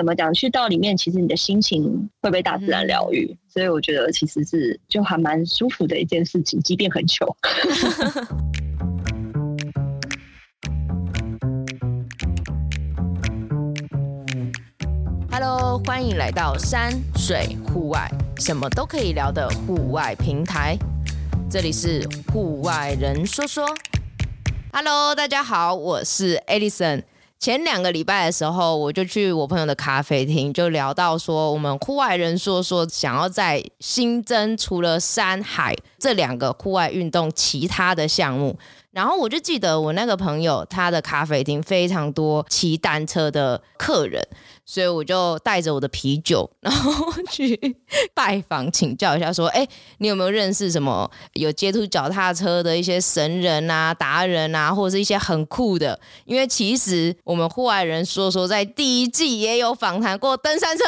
怎么讲？去到里面，其实你的心情会被大自然疗愈，嗯、所以我觉得其实是就还蛮舒服的一件事情，即便很穷。Hello，欢迎来到山水户外，什么都可以聊的户外平台。这里是户外人说说。Hello，大家好，我是 Alison。前两个礼拜的时候，我就去我朋友的咖啡厅，就聊到说，我们户外人说说想要在新增除了山海这两个户外运动，其他的项目。然后我就记得我那个朋友，他的咖啡厅非常多骑单车的客人。所以我就带着我的啤酒，然后 去拜访请教一下，说：“哎，你有没有认识什么有接触脚踏车的一些神人啊、达人啊，或者是一些很酷的？因为其实我们户外人说说在第一季也有访谈过登山车，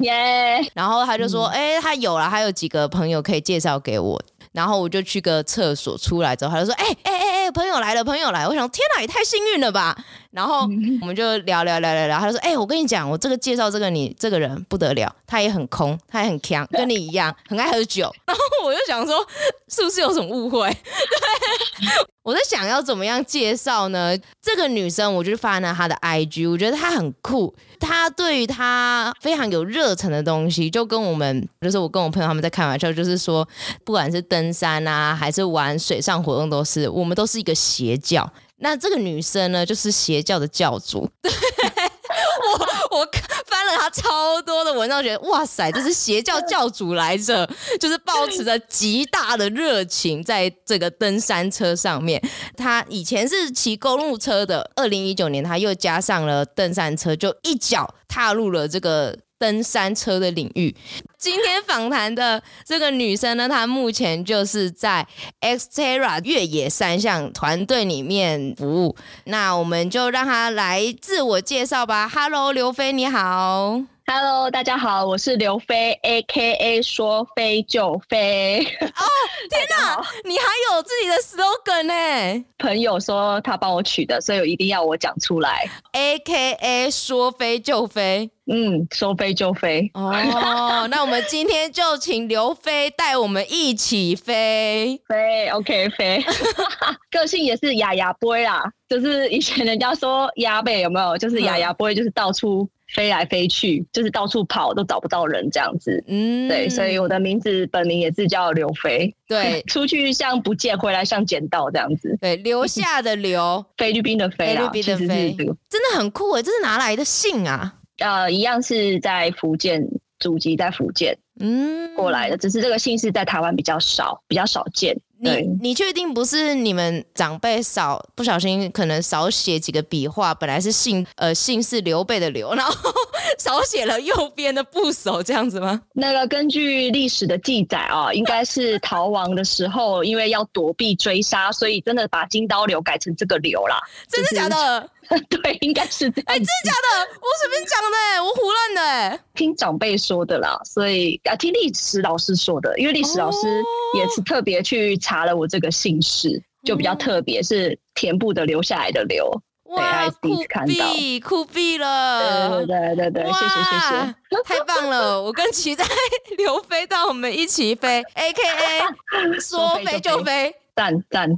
耶。然后他就说：“哎，他有了，还有几个朋友可以介绍给我。”然后我就去个厕所出来之后，他就说：“哎哎哎哎，朋友来了，朋友来！”我想，天哪，也太幸运了吧！然后我们就聊聊聊聊聊，他就说：“哎，我跟你讲，我这个介绍这个你这个人不得了，他也很空，他也很强，跟你一样，很爱喝酒。”然后我就想说，是不是有什么误会？对，我在想要怎么样介绍呢？这个女生，我就发了她的 IG，我觉得她很酷。她对于她非常有热忱的东西，就跟我们，就是我跟我朋友他们在开玩笑，就是说，不管是登山啊，还是玩水上活动，都是我们都是一个邪教。那这个女生呢，就是邪教的教主。对我我翻了她超多的文章，觉得哇塞，这是邪教教主来着，就是抱持着极大的热情在这个登山车上面。她以前是骑公路车的，二零一九年她又加上了登山车，就一脚踏入了这个。登山车的领域，今天访谈的这个女生呢，她目前就是在 Xterra 越野三项团队里面服务。那我们就让她来自我介绍吧。Hello，刘飞，你好。Hello，大家好，我是刘飞，AKA 说飞就飞。哦，天哪，你还有自己的 slogan 呢？朋友说他帮我取的，所以我一定要我讲出来。AKA 说飞就飞，嗯，说飞就飞。哦，那我们今天就请刘飞带我们一起飞，飞，OK，飞。个性也是哑哑飞啦，就是以前人家说哑背有没有？就是哑哑飞，就是到处。飞来飞去，就是到处跑都找不到人这样子。嗯，对，所以我的名字本名也是叫刘飞。对，出去像不见，回来像捡到这样子。对，留下的留，菲律宾的菲，菲律宾的菲，真的很酷诶，这是哪来的姓啊？呃，一样是在福建，祖籍在福建，嗯，过来的，只是这个姓氏在台湾比较少，比较少见。你你确定不是你们长辈少不小心可能少写几个笔画，本来是姓呃姓是刘备的刘，然后少写了右边的部首这样子吗？那个根据历史的记载啊，应该是逃亡的时候，因为要躲避追杀，所以真的把金刀刘改成这个刘啦。真的假的？对，应该是这样。哎、欸，真的假的？我随便讲的、欸，我胡乱的、欸，听长辈说的啦，所以啊，听历史老师说的，因为历史老师也是特别去查了我这个姓氏，哦、就比较特别，是田部的留下来的留。哇，酷毙酷毙了！对对对对，谢谢谢谢，太棒了！我跟期待 刘飞到我们一起飞，A K A 说飞就飞。赞赞，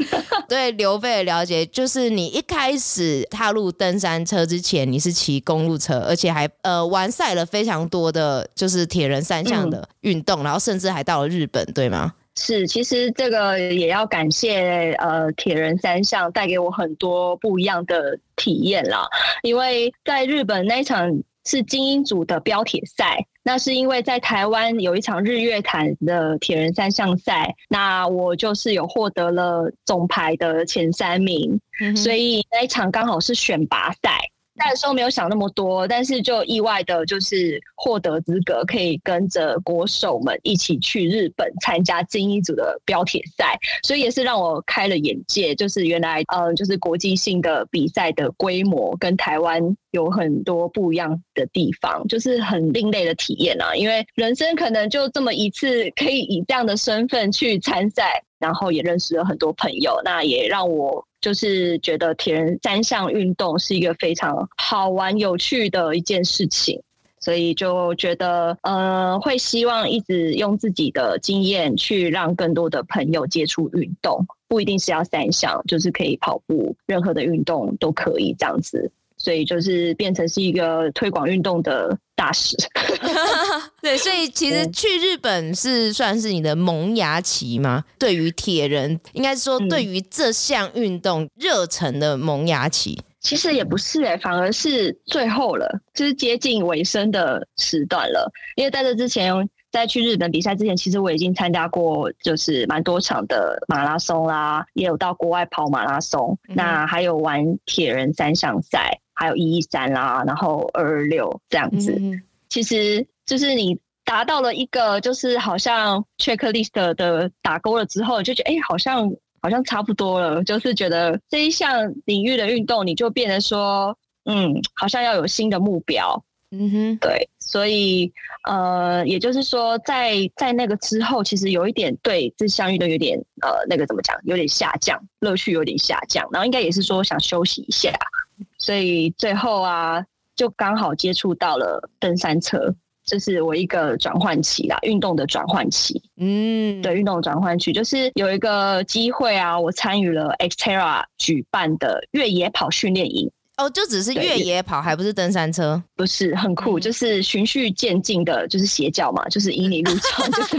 对刘备的了解，就是你一开始踏入登山车之前，你是骑公路车，而且还呃完赛了非常多的就是铁人三项的运动，嗯、然后甚至还到了日本，对吗？是，其实这个也要感谢呃铁人三项带给我很多不一样的体验啦，因为在日本那一场是精英组的标铁赛。那是因为在台湾有一场日月潭的铁人三项赛，那我就是有获得了总排的前三名，嗯、所以那一场刚好是选拔赛。那时候没有想那么多，但是就意外的就是获得资格，可以跟着国手们一起去日本参加精英组的标铁赛，所以也是让我开了眼界，就是原来嗯，就是国际性的比赛的规模跟台湾有很多不一样的地方，就是很另类的体验啊。因为人生可能就这么一次，可以以这样的身份去参赛，然后也认识了很多朋友，那也让我就是觉得铁人三项运动是一个非常好玩、有趣的一件事情。所以就觉得，呃，会希望一直用自己的经验去让更多的朋友接触运动，不一定是要三项，就是可以跑步，任何的运动都可以这样子。所以就是变成是一个推广运动的大使。对，所以其实去日本是算是你的萌芽期吗？对于铁人，应该是说对于这项运动热忱的萌芽期。其实也不是哎、欸，反而是最后了，就是接近尾声的时段了。因为在这之前，在去日本比赛之前，其实我已经参加过，就是蛮多场的马拉松啦，也有到国外跑马拉松。嗯、那还有玩铁人三项赛，还有一一三啦，然后二二六这样子。嗯、其实就是你达到了一个，就是好像 checklist 的打勾了之后，就觉得哎、欸，好像。好像差不多了，就是觉得这一项领域的运动，你就变得说，嗯，好像要有新的目标，嗯哼，对，所以呃，也就是说在，在在那个之后，其实有一点对这项运动有点呃，那个怎么讲，有点下降，乐趣有点下降，然后应该也是说想休息一下，所以最后啊，就刚好接触到了登山车。这是我一个转换期啦，运动的转换期。嗯，对，运动转换期就是有一个机会啊，我参与了 Xterra 举办的越野跑训练营。哦，就只是越野跑，还不是登山车？不是，很酷，嗯、就是循序渐进的，就是邪教嘛，就是以你入场，就是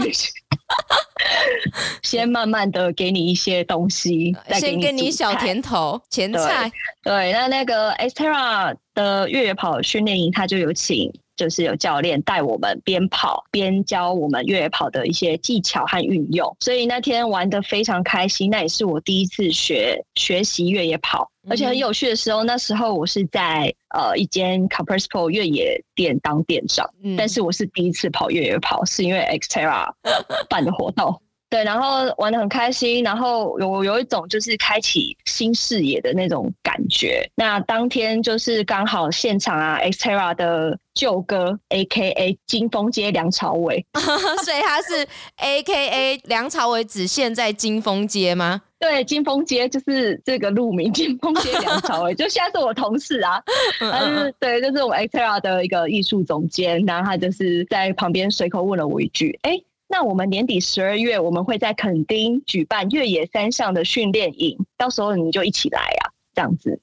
先慢慢的给你一些东西，再给先给你小甜头、前菜。对，那那个 Esterra 的越野跑训练营，他就有请。就是有教练带我们边跑边教我们越野跑的一些技巧和运用，所以那天玩的非常开心。那也是我第一次学学习越野跑，而且很有趣的时候，那时候我是在呃一间 Compressport 越野店当店长，嗯、但是我是第一次跑越野跑，是因为 Xterra 办的活动。对，然后玩的很开心，然后有有一种就是开启新视野的那种感觉。那当天就是刚好现场啊，Xterra 的旧哥，A.K.A. 金峰街梁朝伟，所以他是 A.K.A. 梁朝伟，只现在金峰街吗？对，金峰街就是这个路名，金峰街梁朝伟，就现在是我同事啊，他是对，就是我们 Xterra 的一个艺术总监，然后他就是在旁边随口问了我一句，哎。那我们年底十二月，我们会在垦丁举办越野三项的训练营，到时候你就一起来啊，这样子。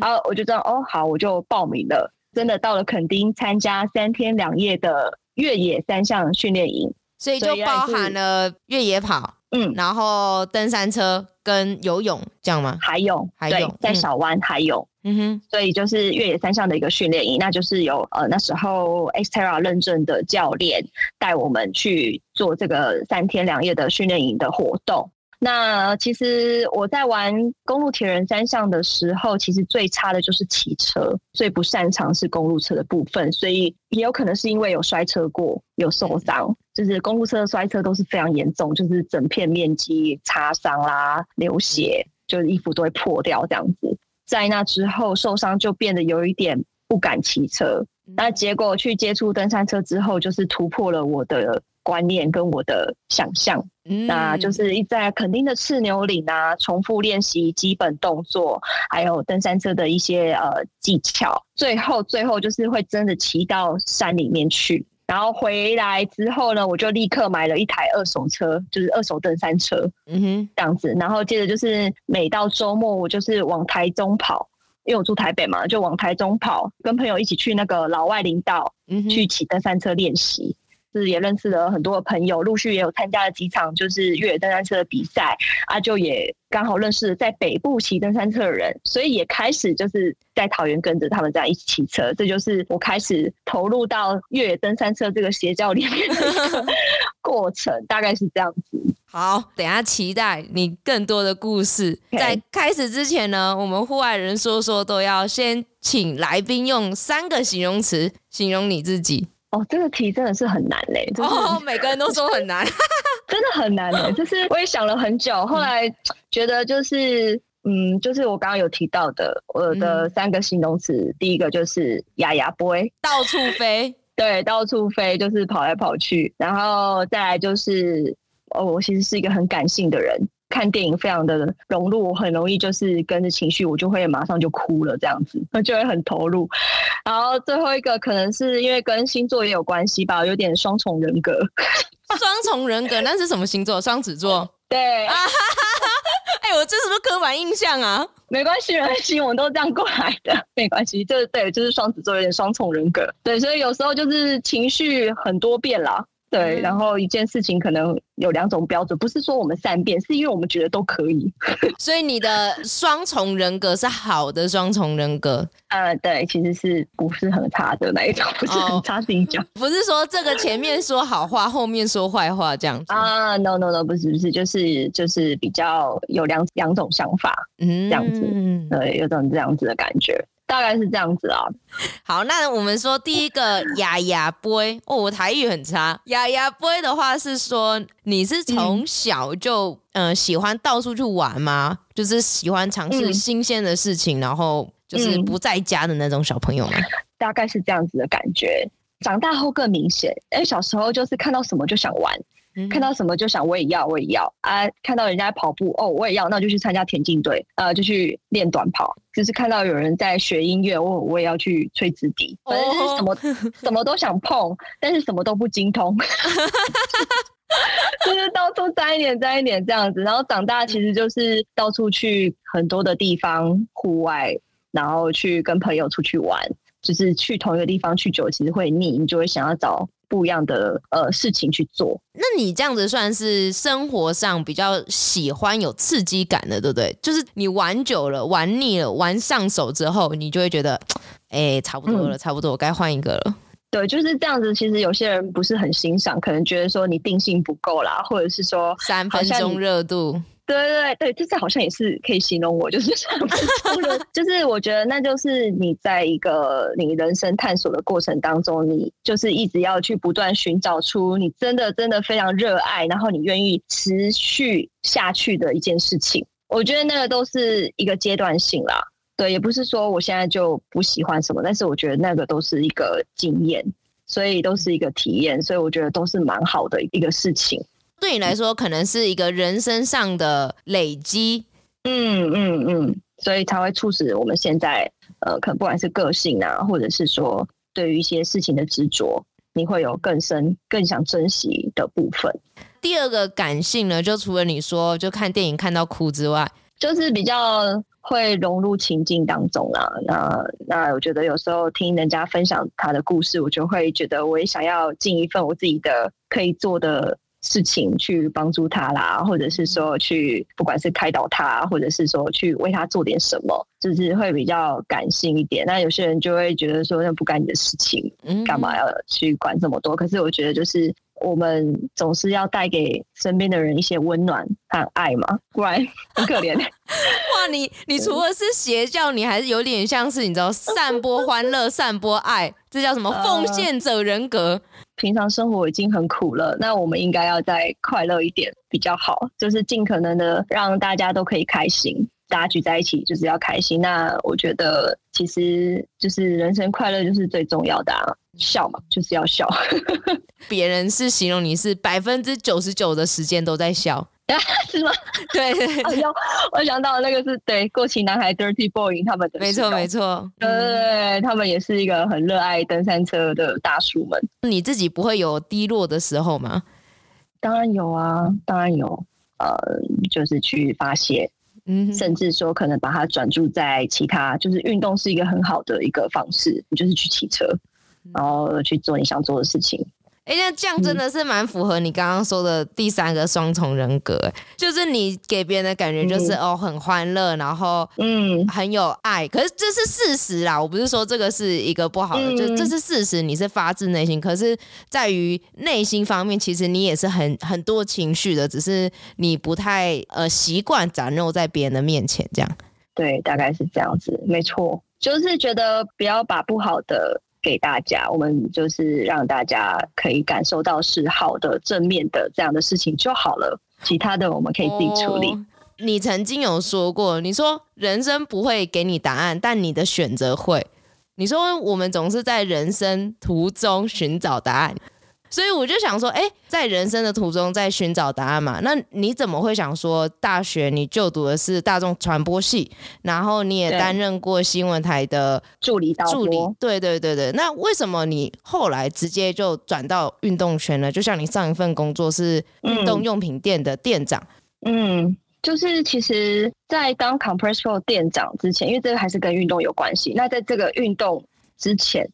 然后我就这样，哦，好，我就报名了。真的到了垦丁参加三天两夜的越野三项训练营，所以就包含了越野跑，嗯，然后登山车跟游泳，这样吗？还有，还有在小湾还有。嗯哼，所以就是越野三项的一个训练营，那就是有呃那时候 Xterra 认证的教练带我们去做这个三天两夜的训练营的活动。那其实我在玩公路铁人三项的时候，其实最差的就是骑车，最不擅长是公路车的部分，所以也有可能是因为有摔车过，有受伤，就是公路车的摔车都是非常严重，就是整片面积擦伤啦、流血，就是衣服都会破掉这样子。在那之后受伤就变得有一点不敢骑车，那结果去接触登山车之后，就是突破了我的观念跟我的想象。嗯，那就是一在垦丁的赤牛岭啊，重复练习基本动作，还有登山车的一些呃技巧，最后最后就是会真的骑到山里面去。然后回来之后呢，我就立刻买了一台二手车，就是二手登山车，嗯哼，这样子。然后接着就是每到周末，我就是往台中跑，因为我住台北嘛，就往台中跑，跟朋友一起去那个老外林道，去骑登山车练习。是也认识了很多的朋友，陆续也有参加了几场就是越野登山车的比赛啊，就也刚好认识了在北部骑登山车的人，所以也开始就是在桃园跟着他们这样一起骑车，这就是我开始投入到越野登山车这个邪教里面的 过程，大概是这样子。好，等下期待你更多的故事。在开始之前呢，我们户外人说说都要先请来宾用三个形容词形容你自己。哦，这个题真的是很难嘞！哦，每个人都说很难，真的很难嘞。就是我也想了很久，后来觉得就是嗯，就是我刚刚有提到的，我的三个形容词，嗯、第一个就是牙牙 boy，到处飞，对，到处飞，就是跑来跑去，然后再来就是，哦，我其实是一个很感性的人。看电影非常的融入，我很容易就是跟着情绪，我就会马上就哭了，这样子，我 就会很投入。然后最后一个可能是因为跟星座也有关系吧，有点双重人格。双重人格，那是什么星座？双子座。对。哎，我这是不是刻板印象啊？没关系，没关系，我们都这样过来的，没关系。就是对，就是双子座有点双重人格。对，所以有时候就是情绪很多变啦。对，然后一件事情可能有两种标准，不是说我们善变，是因为我们觉得都可以。所以你的双重人格是好的双重人格。呃，对，其实是不是很差的那一种，不是很差自己讲。哦，不是说这个前面说好话，后面说坏话这样子啊？No No No，不是不是，就是就是比较有两两种想法，嗯，这样子，嗯，对，有种这样子的感觉。大概是这样子啊。好，那我们说第一个雅雅 boy 哦，我台语很差。雅雅 boy 的话是说你是从小就嗯、呃、喜欢到处去玩吗？就是喜欢尝试新鲜的事情，嗯、然后就是不在家的那种小朋友吗？大概是这样子的感觉。长大后更明显，因为小时候就是看到什么就想玩。看到什么就想我也要，我也要啊！看到人家跑步哦，我也要，那就去参加田径队，呃，就去练短跑。就是看到有人在学音乐，我我也要去吹直笛。反正就是什么、oh. 什么都想碰，但是什么都不精通，就是到处沾一点沾一点这样子。然后长大其实就是到处去很多的地方户外，然后去跟朋友出去玩。就是去同一个地方去久，其实会腻，你就会想要找。不一样的呃事情去做，那你这样子算是生活上比较喜欢有刺激感的，对不对？就是你玩久了、玩腻了、玩上手之后，你就会觉得，哎，差不多了，嗯、差不多，我该换一个了。对，就是这样子。其实有些人不是很欣赏，可能觉得说你定性不够啦，或者是说三分钟热度。对对对，这次好像也是可以形容我，就是 想不通就是我觉得那就是你在一个你人生探索的过程当中，你就是一直要去不断寻找出你真的真的非常热爱，然后你愿意持续下去的一件事情。我觉得那个都是一个阶段性啦，对，也不是说我现在就不喜欢什么，但是我觉得那个都是一个经验，所以都是一个体验，所以我觉得都是蛮好的一个事情。对你来说，可能是一个人生上的累积，嗯嗯嗯，所以才会促使我们现在，呃，可能不管是个性啊，或者是说对于一些事情的执着，你会有更深、更想珍惜的部分。第二个感性呢，就除了你说就看电影看到哭之外，就是比较会融入情境当中啦。那那我觉得有时候听人家分享他的故事，我就会觉得我也想要尽一份我自己的可以做的。事情去帮助他啦，或者是说去，不管是开导他，或者是说去为他做点什么，就是会比较感性一点。那有些人就会觉得说，那不干你的事情，干嘛要去管这么多？可是我觉得就是。我们总是要带给身边的人一些温暖和爱嘛，不然很可怜。哇，你你除了是邪教，你还是有点像是你知道散播欢乐、散播爱，这叫什么奉献者人格？平常生活已经很苦了，那我们应该要再快乐一点比较好，就是尽可能的让大家都可以开心。大家聚在一起就是要开心，那我觉得其实就是人生快乐就是最重要的啊，笑嘛，就是要笑。别人是形容你是百分之九十九的时间都在笑，是吗？对对对，我想到那个是对过气男孩 Dirty Boy 他们的，没错没错，对，对，他们也是一个很热爱登山车的大叔们。你自己不会有低落的时候吗？当然有啊，当然有，呃，就是去发泄。嗯，甚至说可能把它转注在其他，就是运动是一个很好的一个方式，你就是去骑车，然后去做你想做的事情。哎、欸，那这样真的是蛮符合你刚刚说的第三个双重人格，就是你给别人的感觉就是、嗯、哦很欢乐，然后嗯很有爱。可是这是事实啦，我不是说这个是一个不好的，嗯、就这是事实，你是发自内心。可是在于内心方面，其实你也是很很多情绪的，只是你不太呃习惯展露在别人的面前这样。对，大概是这样子，没错，就是觉得不要把不好的。给大家，我们就是让大家可以感受到是好的、正面的这样的事情就好了，其他的我们可以自己处理。你曾经有说过，你说人生不会给你答案，但你的选择会。你说我们总是在人生途中寻找答案。所以我就想说，哎，在人生的途中在寻找答案嘛？那你怎么会想说大学你就读的是大众传播系，然后你也担任过新闻台的助理导？助理，对对对对。那为什么你后来直接就转到运动圈呢？就像你上一份工作是运动用品店的店长。嗯，嗯，就是其实，在当 Compress Pro 店长之前，因为这个还是跟运动有关系。那在这个运动之前，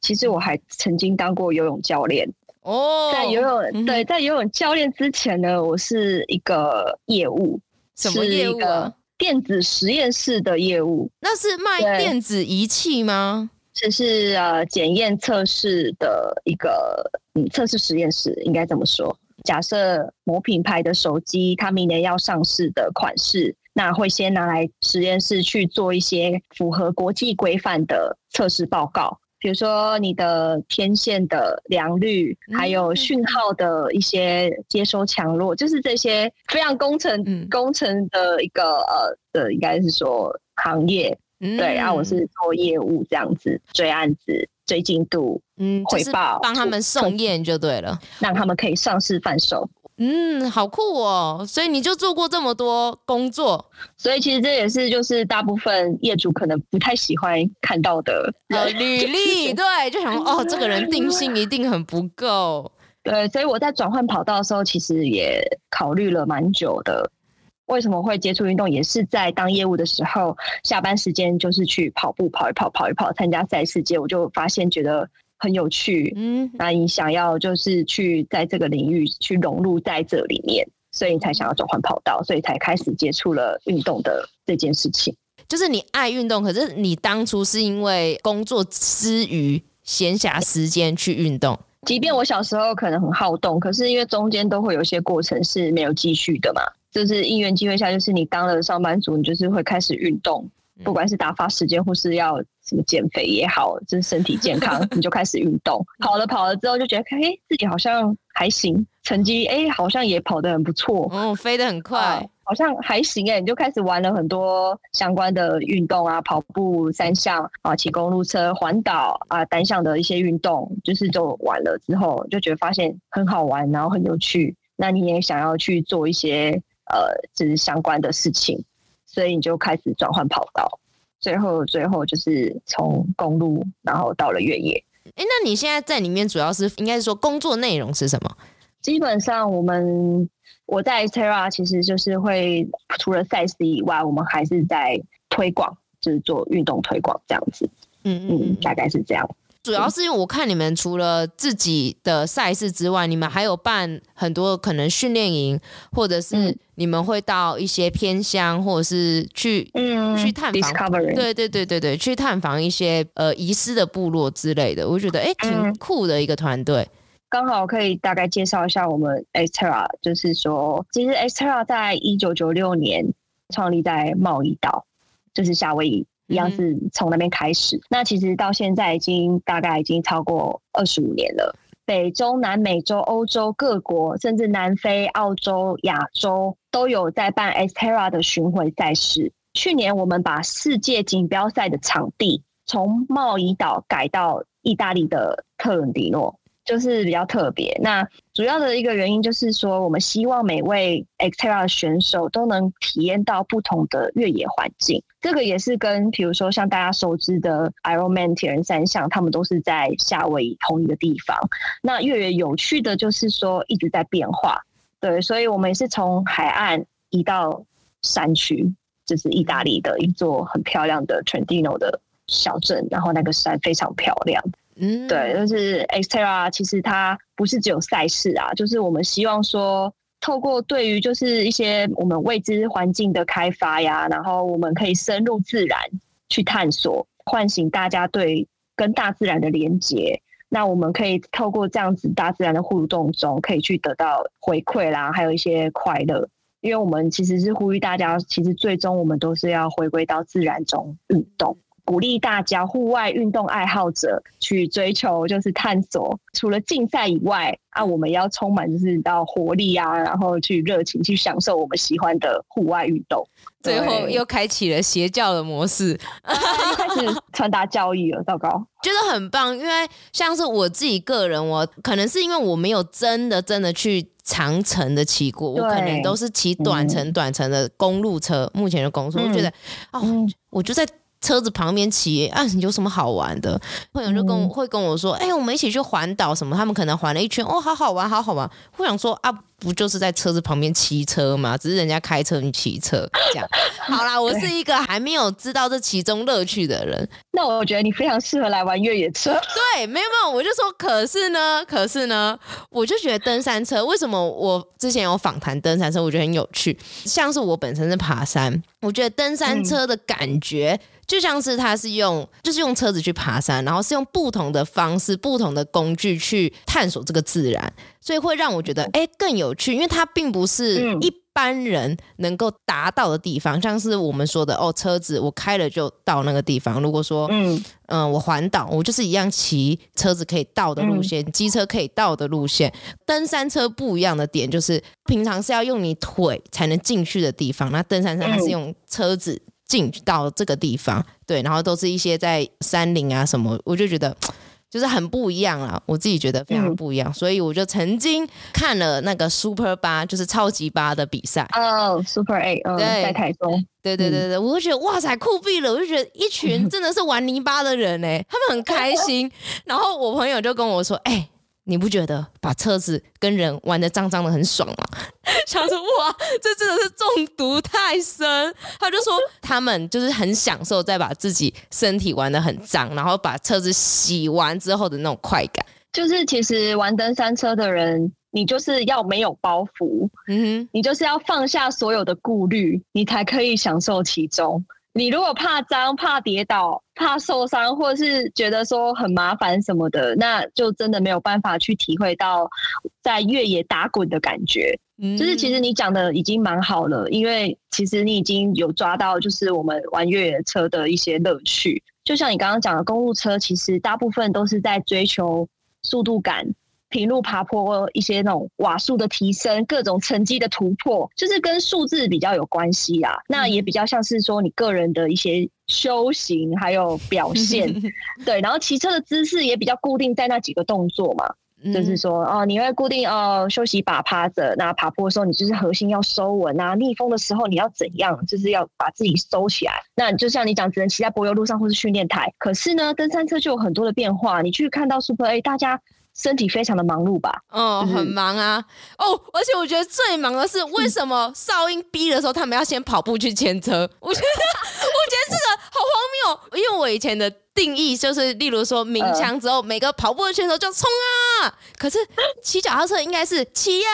其实我还曾经当过游泳教练。哦，在游泳、嗯、对，在游泳教练之前呢，我是一个业务，什么业务啊？电子实验室的业务。那是卖电子仪器吗？这是呃检验测试的一个嗯测试实验室，应该这么说。假设某品牌的手机，它明年要上市的款式，那会先拿来实验室去做一些符合国际规范的测试报告。比如说你的天线的良率，还有讯号的一些接收强弱，就是这些非常工程、嗯、工程的一个呃的，应该是说行业。嗯、对，然后我是做业务这样子，追案子、追进度、嗯，汇报，帮他们送验就对了，让他们可以上市贩售。嗯，好酷哦！所以你就做过这么多工作，所以其实这也是就是大部分业主可能不太喜欢看到的呃履历，对，就想说哦，这个人定性一定很不够。对，所以我在转换跑道的时候，其实也考虑了蛮久的。为什么会接触运动？也是在当业务的时候，下班时间就是去跑步，跑一跑，跑一跑，参加赛事节，我就发现觉得。很有趣，嗯，那你想要就是去在这个领域去融入在这里面，所以你才想要转换跑道，所以才开始接触了运动的这件事情。就是你爱运动，可是你当初是因为工作之余闲暇时间去运动。即便我小时候可能很好动，可是因为中间都会有一些过程是没有继续的嘛，就是因缘机会下，就是你当了上班族，你就是会开始运动。不管是打发时间，或是要什么减肥也好，就是身体健康，你就开始运动。跑了跑了之后，就觉得哎、欸，自己好像还行，成绩哎、欸，好像也跑得很不错，嗯，飞得很快，啊、好像还行哎、欸，你就开始玩了很多相关的运动啊，跑步、三项啊，骑公路车、环岛啊，单项的一些运动，就是就玩了之后，就觉得发现很好玩，然后很有趣。那你也想要去做一些呃，就是相关的事情。所以你就开始转换跑道，最后最后就是从公路，然后到了越野。哎，那你现在在里面主要是应该是说工作内容是什么？基本上我们我在 XTERRA 其实就是会除了赛事以外，我们还是在推广，就是做运动推广这样子。嗯嗯，嗯，大概是这样。主要是因为我看你们除了自己的赛事之外，你们还有办很多可能训练营，或者是你们会到一些偏乡，或者是去嗯去探访，对对对对对，去探访一些呃遗失的部落之类的。我觉得哎、欸、挺酷的一个团队。刚好可以大概介绍一下我们 XTERRA，就是说其实 XTERRA 在一九九六年创立在贸易岛，就是夏威夷。一样是从那边开始，那其实到现在已经大概已经超过二十五年了。北中南美洲、欧洲各国，甚至南非、澳洲、亚洲都有在办 XTERRA 的巡回赛事。去年我们把世界锦标赛的场地从贸易岛改到意大利的特伦迪诺。就是比较特别。那主要的一个原因就是说，我们希望每位 XTERRA 选手都能体验到不同的越野环境。这个也是跟比如说像大家熟知的 Ironman 铁人三项，他们都是在夏威夷同一个地方。那越野有趣的就是说一直在变化，对，所以我们也是从海岸移到山区，就是意大利的一座很漂亮的 Trentino 的小镇，然后那个山非常漂亮。嗯，对，就是 XTERRA，其实它不是只有赛事啊，就是我们希望说，透过对于就是一些我们未知环境的开发呀，然后我们可以深入自然去探索，唤醒大家对跟大自然的连接。那我们可以透过这样子大自然的互动中，可以去得到回馈啦，还有一些快乐。因为我们其实是呼吁大家，其实最终我们都是要回归到自然中运动。鼓励大家户外运动爱好者去追求，就是探索。除了竞赛以外，啊，我们也要充满就是到活力啊，然后去热情去享受我们喜欢的户外运动。最后又开启了邪教的模式，又开始传达教育了，糟糕，觉得很棒。因为像是我自己个人，我可能是因为我没有真的真的去长程的骑过，我可能都是骑短程短程的公路车。嗯、目前的公路，我觉得哦，嗯、我就在。车子旁边骑啊，有什么好玩的？朋友就跟我会跟我说，哎、欸，我们一起去环岛什么？他们可能环了一圈，哦，好好玩，好好玩。我想说啊，不就是在车子旁边骑车吗？只是人家开车，你骑车这样。好啦，我是一个还没有知道这其中乐趣的人。那我觉得你非常适合来玩越野车。对，没有没有，我就说，可是呢，可是呢，我就觉得登山车为什么我之前有访谈登山车，我觉得很有趣。像是我本身是爬山，我觉得登山车的感觉。嗯就像是他是用，就是用车子去爬山，然后是用不同的方式、不同的工具去探索这个自然，所以会让我觉得哎更有趣，因为它并不是一般人能够达到的地方，像是我们说的哦，车子我开了就到那个地方。如果说嗯嗯、呃，我环岛，我就是一样骑车子可以到的路线，机车可以到的路线。登山车不一样的点就是，平常是要用你腿才能进去的地方，那登山车它是用车子。进到这个地方，对，然后都是一些在山林啊什么，我就觉得 就是很不一样啊，我自己觉得非常不一样，嗯、所以我就曾经看了那个 Super 八，就是超级八的比赛。哦，Super A，嗯，对。在台中，对对对对，我就觉得哇塞酷毙了，我就觉得一群真的是玩泥巴的人哎，他们很开心，然后我朋友就跟我说，哎、欸。你不觉得把车子跟人玩的脏脏的很爽吗？想说哇，这真的是中毒太深。他就说他们就是很享受在把自己身体玩的很脏，然后把车子洗完之后的那种快感。就是其实玩登山车的人，你就是要没有包袱，嗯哼，你就是要放下所有的顾虑，你才可以享受其中。你如果怕脏、怕跌倒、怕受伤，或者是觉得说很麻烦什么的，那就真的没有办法去体会到在越野打滚的感觉。嗯，就是其实你讲的已经蛮好了，因为其实你已经有抓到，就是我们玩越野车的一些乐趣。就像你刚刚讲的，公路车其实大部分都是在追求速度感。平路爬坡，一些那种瓦数的提升，各种成绩的突破，就是跟数字比较有关系啊。那也比较像是说你个人的一些修行还有表现，对。然后骑车的姿势也比较固定在那几个动作嘛，就是说哦，你会固定哦休息把趴着，那爬坡的时候你就是核心要收稳啊，逆风的时候你要怎样，就是要把自己收起来。那就像你讲，只能骑在柏油路上或是训练台。可是呢，登山车就有很多的变化，你去看到 Super A，大家。身体非常的忙碌吧？哦，很忙啊！哦，而且我觉得最忙的是，为什么哨音逼的时候，他们要先跑步去牵车？我觉得，我觉得这个好荒谬。因为我以前的定义就是，例如说鸣枪之后，每个跑步的选手就冲啊！可是骑脚踏车应该是骑呀，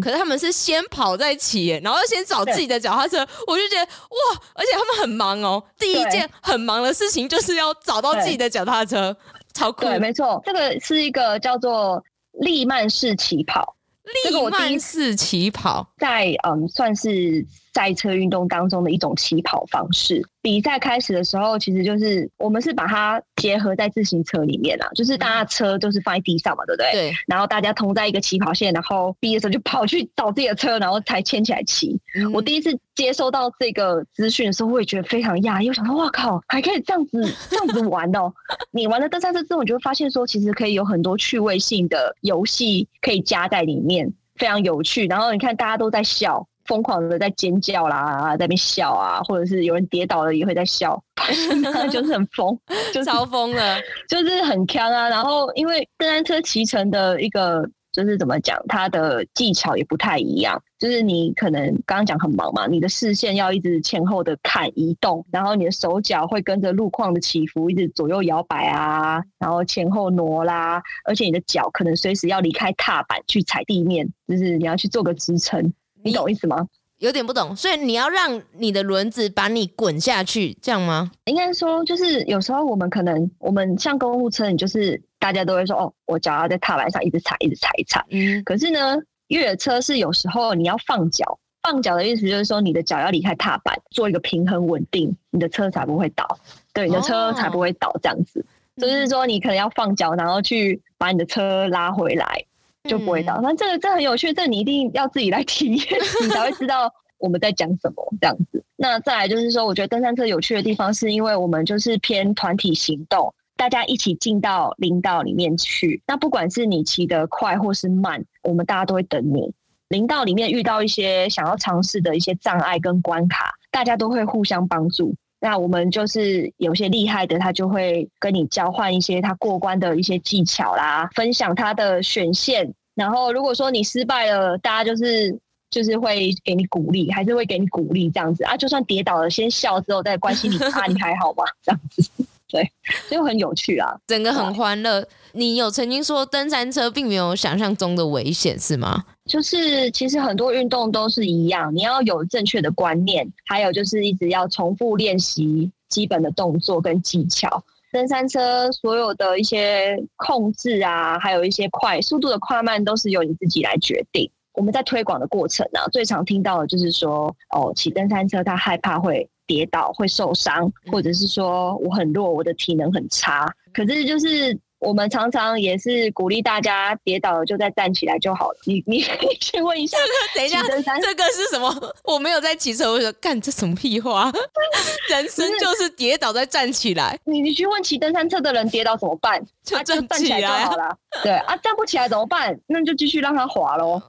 可是他们是先跑再骑，然后先找自己的脚踏车。我就觉得哇，而且他们很忙哦。第一件很忙的事情就是要找到自己的脚踏车。超酷！对，没错，这个是一个叫做利曼式起跑。利曼式起跑，在嗯，算是赛车运动当中的一种起跑方式。比赛开始的时候，其实就是我们是把它结合在自行车里面啊，就是大家车都是放在地上嘛，对不对？对。然后大家同在一个起跑线，然后毕业的时候就跑去找自己的车，然后才牵起来骑。嗯、我第一次接收到这个资讯的时候，我也觉得非常讶异，我想说，哇靠，还可以这样子 这样子玩哦！你玩了登山车之后，你就会发现说，其实可以有很多趣味性的游戏可以加在里面，非常有趣。然后你看，大家都在笑。疯狂的在尖叫啦，在那边笑啊，或者是有人跌倒了也会在笑，就是很疯，就超疯了，就是很锵啊。然后因为登山车骑乘的一个就是怎么讲，它的技巧也不太一样，就是你可能刚刚讲很忙嘛，你的视线要一直前后的看移动，然后你的手脚会跟着路况的起伏一直左右摇摆啊，然后前后挪啦，而且你的脚可能随时要离开踏板去踩地面，就是你要去做个支撑。你懂意思吗？有点不懂，所以你要让你的轮子把你滚下去，这样吗？应该说，就是有时候我们可能，我们像公务车，你就是大家都会说，哦，我脚要在踏板上一直踩，一直踩，一踩。嗯。可是呢，越野车是有时候你要放脚。放脚的意思就是说，你的脚要离开踏板，做一个平衡稳定，你的车才不会倒。对，你的车才不会倒，这样子。哦、就是说，你可能要放脚，然后去把你的车拉回来，就不会倒。那、嗯、这个这很有趣，这你一定要自己来体验，你才会知道我们在讲什么这样子。那再来就是说，我觉得登山车有趣的地方，是因为我们就是偏团体行动。大家一起进到林道里面去，那不管是你骑得快或是慢，我们大家都会等你。林道里面遇到一些想要尝试的一些障碍跟关卡，大家都会互相帮助。那我们就是有些厉害的，他就会跟你交换一些他过关的一些技巧啦，分享他的选线。然后如果说你失败了，大家就是就是会给你鼓励，还是会给你鼓励这样子啊。就算跌倒了，先笑之后再关心你啊，你还好吗？这样子。对，就很有趣啊，整个很欢乐。你有曾经说登山车并没有想象中的危险，是吗？就是其实很多运动都是一样，你要有正确的观念，还有就是一直要重复练习基本的动作跟技巧。登山车所有的一些控制啊，还有一些快速度的快慢，都是由你自己来决定。我们在推广的过程呢、啊，最常听到的就是说，哦，骑登山车他害怕会。跌倒会受伤，或者是说我很弱，我的体能很差。可是就是我们常常也是鼓励大家跌倒了就再站起来就好了。你你去问一下，等一下，这个是什么？我没有在骑车，我说干这什么屁话？人生就是跌倒再站起来。你你去问骑登山车的人跌倒怎么办？就站起来就好了。对啊，站不起来怎么办？那就继续让他滑喽。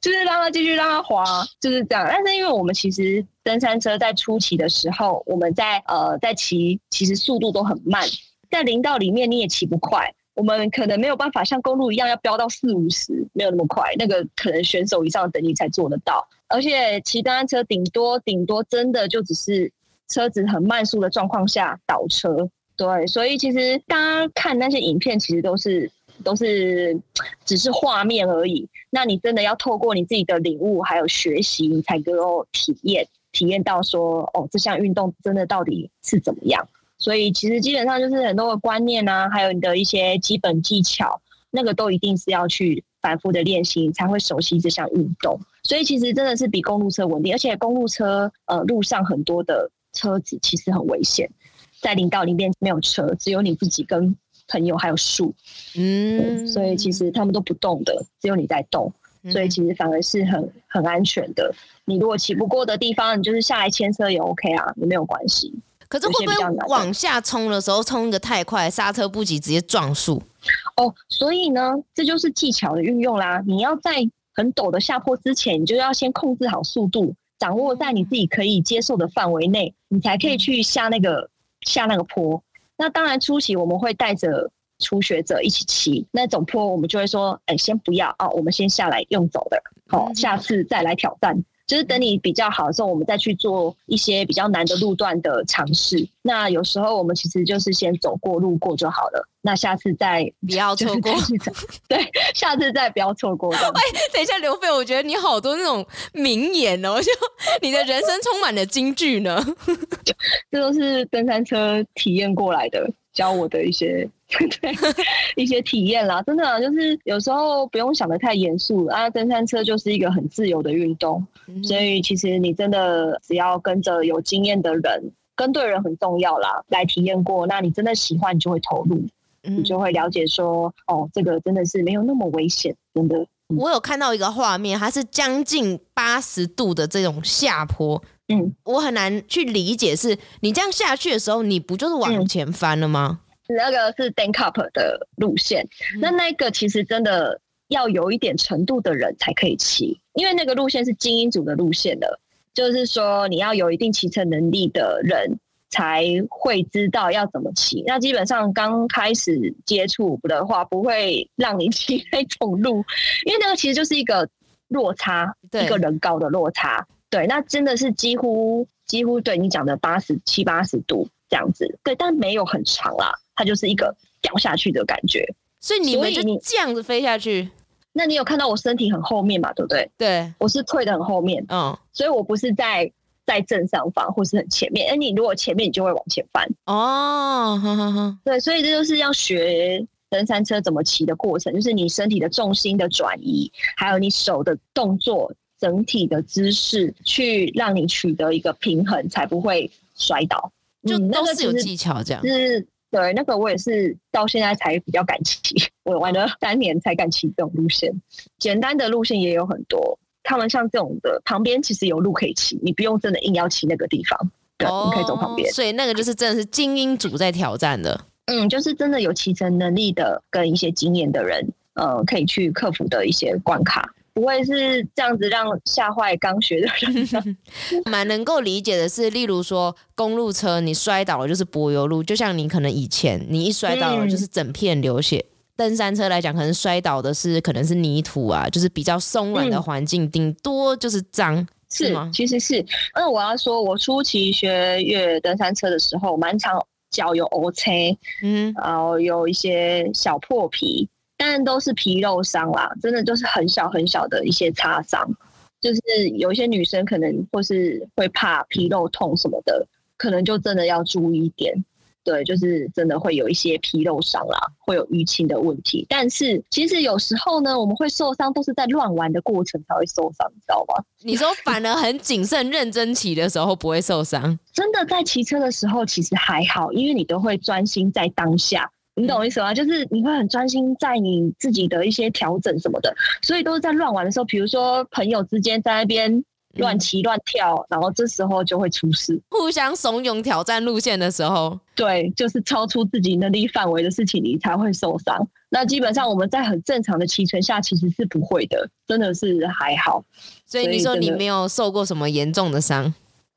就是让他继续让他滑，就是这样。但是因为我们其实登山车在初期的时候，我们在呃在骑，其实速度都很慢，在林道里面你也骑不快。我们可能没有办法像公路一样要飙到四五十，没有那么快。那个可能选手以上等级才做得到。而且骑单车顶多顶多真的就只是车子很慢速的状况下倒车。对，所以其实大家看那些影片，其实都是。都是只是画面而已。那你真的要透过你自己的领悟还有学习，你才能够体验体验到说，哦，这项运动真的到底是怎么样？所以其实基本上就是很多的观念啊，还有你的一些基本技巧，那个都一定是要去反复的练习，你才会熟悉这项运动。所以其实真的是比公路车稳定，而且公路车呃路上很多的车子其实很危险，在林道里面没有车，只有你自己跟。朋友还有树，嗯，所以其实他们都不动的，只有你在动，所以其实反而是很很安全的。你如果骑不过的地方，你就是下来牵车也 OK 啊，也没有关系。可是会不会往下冲的时候冲的太快，刹车不及直接撞树？哦，所以呢，这就是技巧的运用啦。你要在很陡的下坡之前，你就要先控制好速度，掌握在你自己可以接受的范围内，你才可以去下那个下那个坡。那当然，初期我们会带着初学者一起骑那种坡，我们就会说：“哎，先不要啊，我们先下来用走的，好，下次再来挑战。”就是等你比较好的时候，我们再去做一些比较难的路段的尝试。那有时候我们其实就是先走过路过就好了。那下次再不要错过，对，下次再不要错过。哎，等一下，刘飞，我觉得你好多那种名言哦，就你的人生充满了金句呢。这都是登山车体验过来的。教我的一些 对 一些体验啦，真的、啊、就是有时候不用想的太严肃啊。登山车就是一个很自由的运动，嗯、所以其实你真的只要跟着有经验的人，跟对人很重要啦。来体验过，那你真的喜欢，你就会投入，嗯、你就会了解说，哦，这个真的是没有那么危险，真的。嗯、我有看到一个画面，它是将近八十度的这种下坡。嗯，我很难去理解，是你这样下去的时候，你不就是往前翻了吗？嗯、那个是 Dank Up 的路线，嗯、那那个其实真的要有一点程度的人才可以骑，因为那个路线是精英组的路线的，就是说你要有一定骑乘能力的人才会知道要怎么骑。那基本上刚开始接触的话，不会让你骑那种路，因为那个其实就是一个落差，一个人高的落差。对，那真的是几乎几乎对你讲的八十七八十度这样子，对，但没有很长啦，它就是一个掉下去的感觉。所以你们就这样子飞下去？那你有看到我身体很后面嘛？对不对？对，我是退的很后面，嗯，所以我不是在在正上方或是很前面。哎，你如果前面，你就会往前翻。哦，呵呵呵，对，所以这就是要学登山车怎么骑的过程，就是你身体的重心的转移，还有你手的动作。整体的姿势去让你取得一个平衡，才不会摔倒。就都是有技巧这样。嗯、是，对，那个我也是到现在才比较敢骑，我玩了三年才敢骑这种路线。简单的路线也有很多，他们像这种的旁边其实有路可以骑，你不用真的硬要骑那个地方，对，哦、你可以走旁边。所以那个就是真的是精英组在挑战的。嗯，就是真的有骑乘能力的跟一些经验的人，呃，可以去克服的一些关卡，不会是这样子让吓坏刚学的人。蛮能够理解的是，例如说公路车你摔倒了就是柏油路，就像你可能以前你一摔倒了就是整片流血。嗯、登山车来讲，可能摔倒的是可能是泥土啊，就是比较松软的环境，顶、嗯、多就是脏，是，是吗？其实是，那，我要说，我初期学越野登山车的时候，蛮常。脚有 O C，嗯，然后有一些小破皮，但都是皮肉伤啦，真的就是很小很小的一些擦伤，就是有一些女生可能或是会怕皮肉痛什么的，可能就真的要注意一点。对，就是真的会有一些皮肉伤啦，会有淤青的问题。但是其实有时候呢，我们会受伤，都是在乱玩的过程才会受伤，你知道吗？你说反而很谨慎、认真骑的时候不会受伤，真的在骑车的时候其实还好，因为你都会专心在当下，你懂我意思吗？就是你会很专心在你自己的一些调整什么的，所以都是在乱玩的时候，比如说朋友之间在那边。乱骑乱跳，然后这时候就会出事。互相怂恿挑战路线的时候，对，就是超出自己能力范围的事情，你才会受伤。那基本上我们在很正常的骑乘下，其实是不会的，真的是还好。所以你说你没有受过什么严重的伤？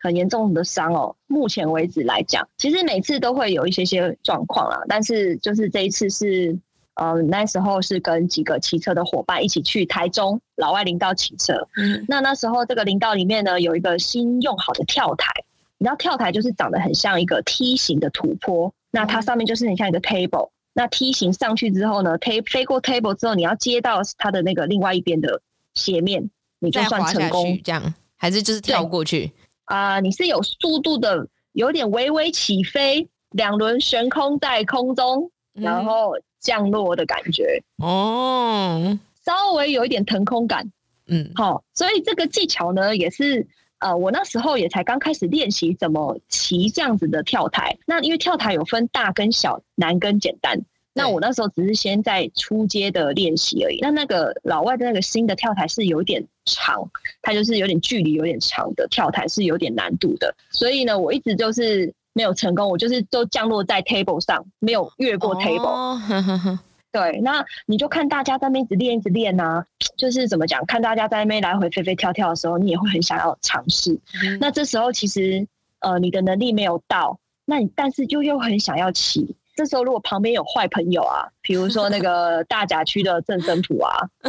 很严重的伤哦。目前为止来讲，其实每次都会有一些些状况啦，但是就是这一次是。呃，那时候是跟几个骑车的伙伴一起去台中老外林道骑车。嗯，那那时候这个林道里面呢，有一个新用好的跳台。你知道跳台就是长得很像一个梯形的土坡，那它上面就是很像一个 table。那梯形上去之后呢，飞飞过 table 之后，你要接到它的那个另外一边的斜面，你就算成功。这样还是就是跳过去？啊、呃，你是有速度的，有点微微起飞，两轮悬空在空中，然后。降落的感觉哦，稍微有一点腾空感，嗯，好，所以这个技巧呢，也是呃，我那时候也才刚开始练习怎么骑这样子的跳台。那因为跳台有分大跟小、难跟简单，那我那时候只是先在初阶的练习而已。那那个老外的那个新的跳台是有点长，它就是有点距离有点长的跳台是有点难度的，所以呢，我一直就是。没有成功，我就是都降落在 table 上，没有越过 table。Oh. 对，那你就看大家在那边一直练，一直练啊，就是怎么讲？看大家在那边来回飞飞跳跳的时候，你也会很想要尝试。Mm-hmm. 那这时候其实呃，你的能力没有到，那你但是就又很想要骑。这时候如果旁边有坏朋友啊，比如说那个 大甲区的郑生普啊，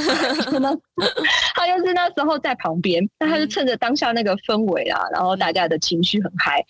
他就是那时候在旁边，那他就趁着当下那个氛围啊，然后大家的情绪很嗨。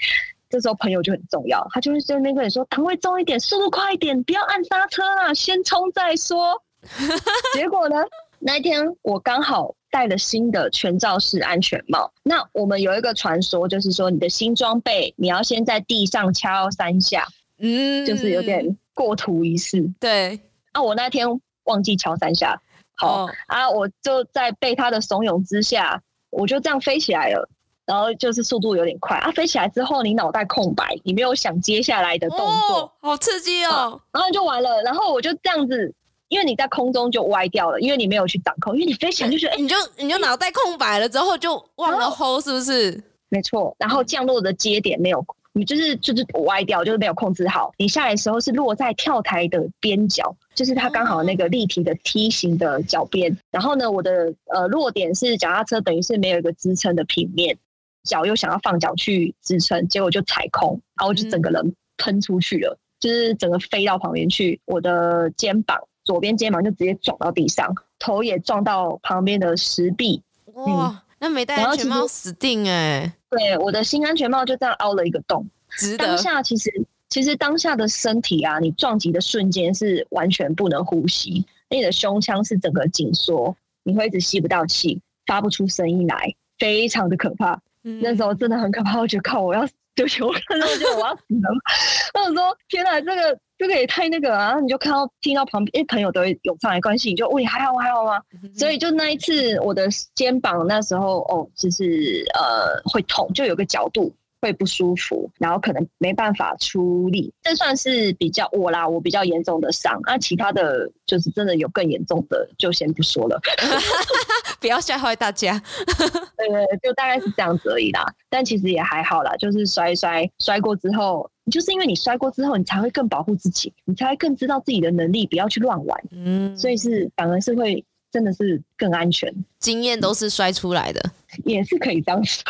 这时候朋友就很重要，他就会在那边跟你说：“档位重一点，速度快一点，不要按刹车啊，先冲再说。”结果呢，那一天我刚好戴了新的全罩式安全帽。那我们有一个传说，就是说你的新装备你要先在地上敲三下，嗯，就是有点过图一式。对，啊，我那天忘记敲三下，好、哦、啊，我就在被他的怂恿之下，我就这样飞起来了。然后就是速度有点快啊，飞起来之后你脑袋空白，你没有想接下来的动作，哦、好刺激哦、啊！然后就完了，然后我就这样子，因为你在空中就歪掉了，因为你没有去掌控，因为你飞起来就觉得，你就你就脑袋空白了之后就忘了 hold 是不是？没错，然后降落的接点没有，你就是就是歪掉，就是没有控制好。你下来的时候是落在跳台的边角，就是它刚好那个立体的梯形的角边。哦、然后呢，我的呃落点是脚踏车，等于是没有一个支撑的平面。脚又想要放脚去支撑，结果就踩空，然后我就整个人喷出去了，嗯、就是整个飞到旁边去。我的肩膀，左边肩膀就直接撞到地上，头也撞到旁边的石壁。哇，嗯、那没戴安全帽死定哎、欸！对，我的新安全帽就这样凹了一个洞。值得。当下其实，其实当下的身体啊，你撞击的瞬间是完全不能呼吸，你的胸腔是整个紧缩，你会一直吸不到气，发不出声音来，非常的可怕。那时候真的很可怕，我觉得靠，我要死，对不起，我看到我觉得我要死了。我想说，天哪，这个这个也太那个啊！然后你就看到听到旁边，哎，朋友都会涌上来关心，你就问你还好还好吗？所以就那一次，我的肩膀那时候哦，就是呃会痛，就有个角度会不舒服，然后可能没办法出力。这算是比较我啦，我比较严重的伤。那、啊、其他的就是真的有更严重的，就先不说了，不要吓坏大家。对对，就大概是这样子而已啦。但其实也还好啦，就是摔摔摔过之后。就是因为你摔过之后，你才会更保护自己，你才会更知道自己的能力，不要去乱玩。嗯，所以是反而是会真的是更安全。经验都是摔出来的，也是可以这样说。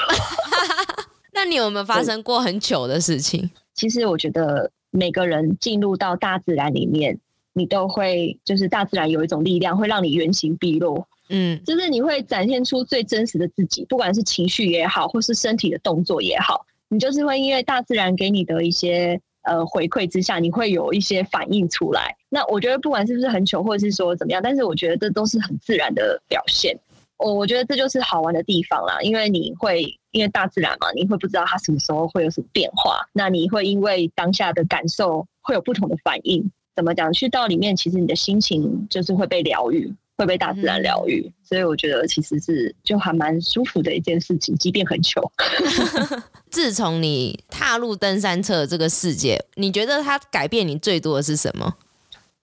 那你有没有发生过很糗的事情？其实我觉得每个人进入到大自然里面，你都会就是大自然有一种力量会让你原形毕露。嗯，就是你会展现出最真实的自己，不管是情绪也好，或是身体的动作也好。你就是会因为大自然给你的一些呃回馈之下，你会有一些反应出来。那我觉得不管是不是很糗，或者是说怎么样，但是我觉得这都是很自然的表现。我我觉得这就是好玩的地方啦，因为你会因为大自然嘛，你会不知道它什么时候会有什么变化，那你会因为当下的感受会有不同的反应。怎么讲？去到里面，其实你的心情就是会被疗愈。会被大自然疗愈，嗯、所以我觉得其实是就还蛮舒服的一件事情，即便很穷。自从你踏入登山车这个世界，你觉得它改变你最多的是什么？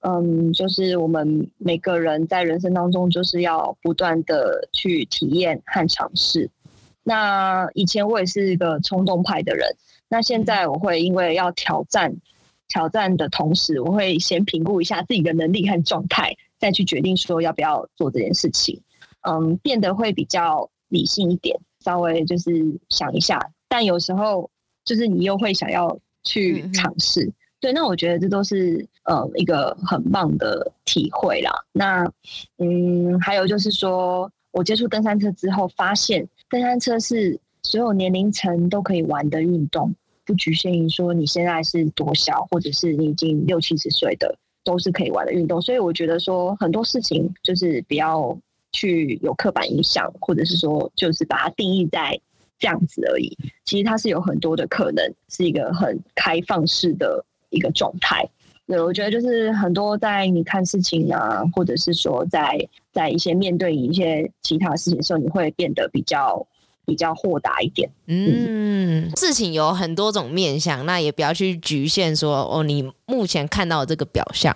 嗯，就是我们每个人在人生当中，就是要不断的去体验和尝试。那以前我也是一个冲动派的人，那现在我会因为要挑战，挑战的同时，我会先评估一下自己的能力和状态。再去决定说要不要做这件事情，嗯，变得会比较理性一点，稍微就是想一下，但有时候就是你又会想要去尝试，嗯、对，那我觉得这都是呃一个很棒的体会啦。那嗯，还有就是说我接触登山车之后，发现登山车是所有年龄层都可以玩的运动，不局限于说你现在是多小，或者是你已经六七十岁的。都是可以玩的运动，所以我觉得说很多事情就是不要去有刻板印象，或者是说就是把它定义在这样子而已。其实它是有很多的可能，是一个很开放式的一个状态。对，我觉得就是很多在你看事情啊，或者是说在在一些面对一些其他事情的时候，你会变得比较。比较豁达一点，嗯，事情有很多种面向，那也不要去局限说哦，你目前看到的这个表象，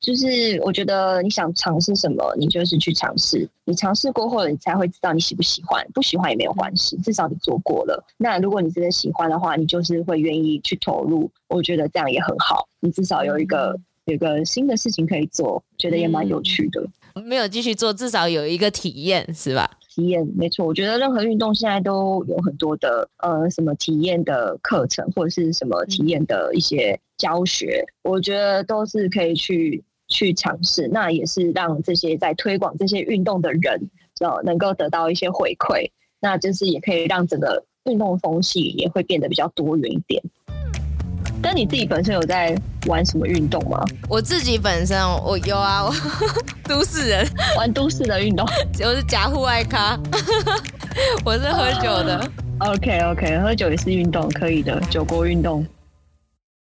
就是我觉得你想尝试什么，你就是去尝试，你尝试过后，你才会知道你喜不喜欢，不喜欢也没有关系，至少你做过了。那如果你真的喜欢的话，你就是会愿意去投入，我觉得这样也很好，你至少有一个、嗯、有一个新的事情可以做，觉得也蛮有趣的。没有继续做，至少有一个体验，是吧？体验没错，我觉得任何运动现在都有很多的呃什么体验的课程，或者是什么体验的一些教学，嗯、我觉得都是可以去去尝试。那也是让这些在推广这些运动的人，呃，能够得到一些回馈。那就是也可以让整个运动风气也会变得比较多元一点。但你自己本身有在玩什么运动吗？我自己本身我有啊，我 都市人玩都市的运动，我是假户外咖，我是喝酒的。OK OK，喝酒也是运动，可以的，酒国运动。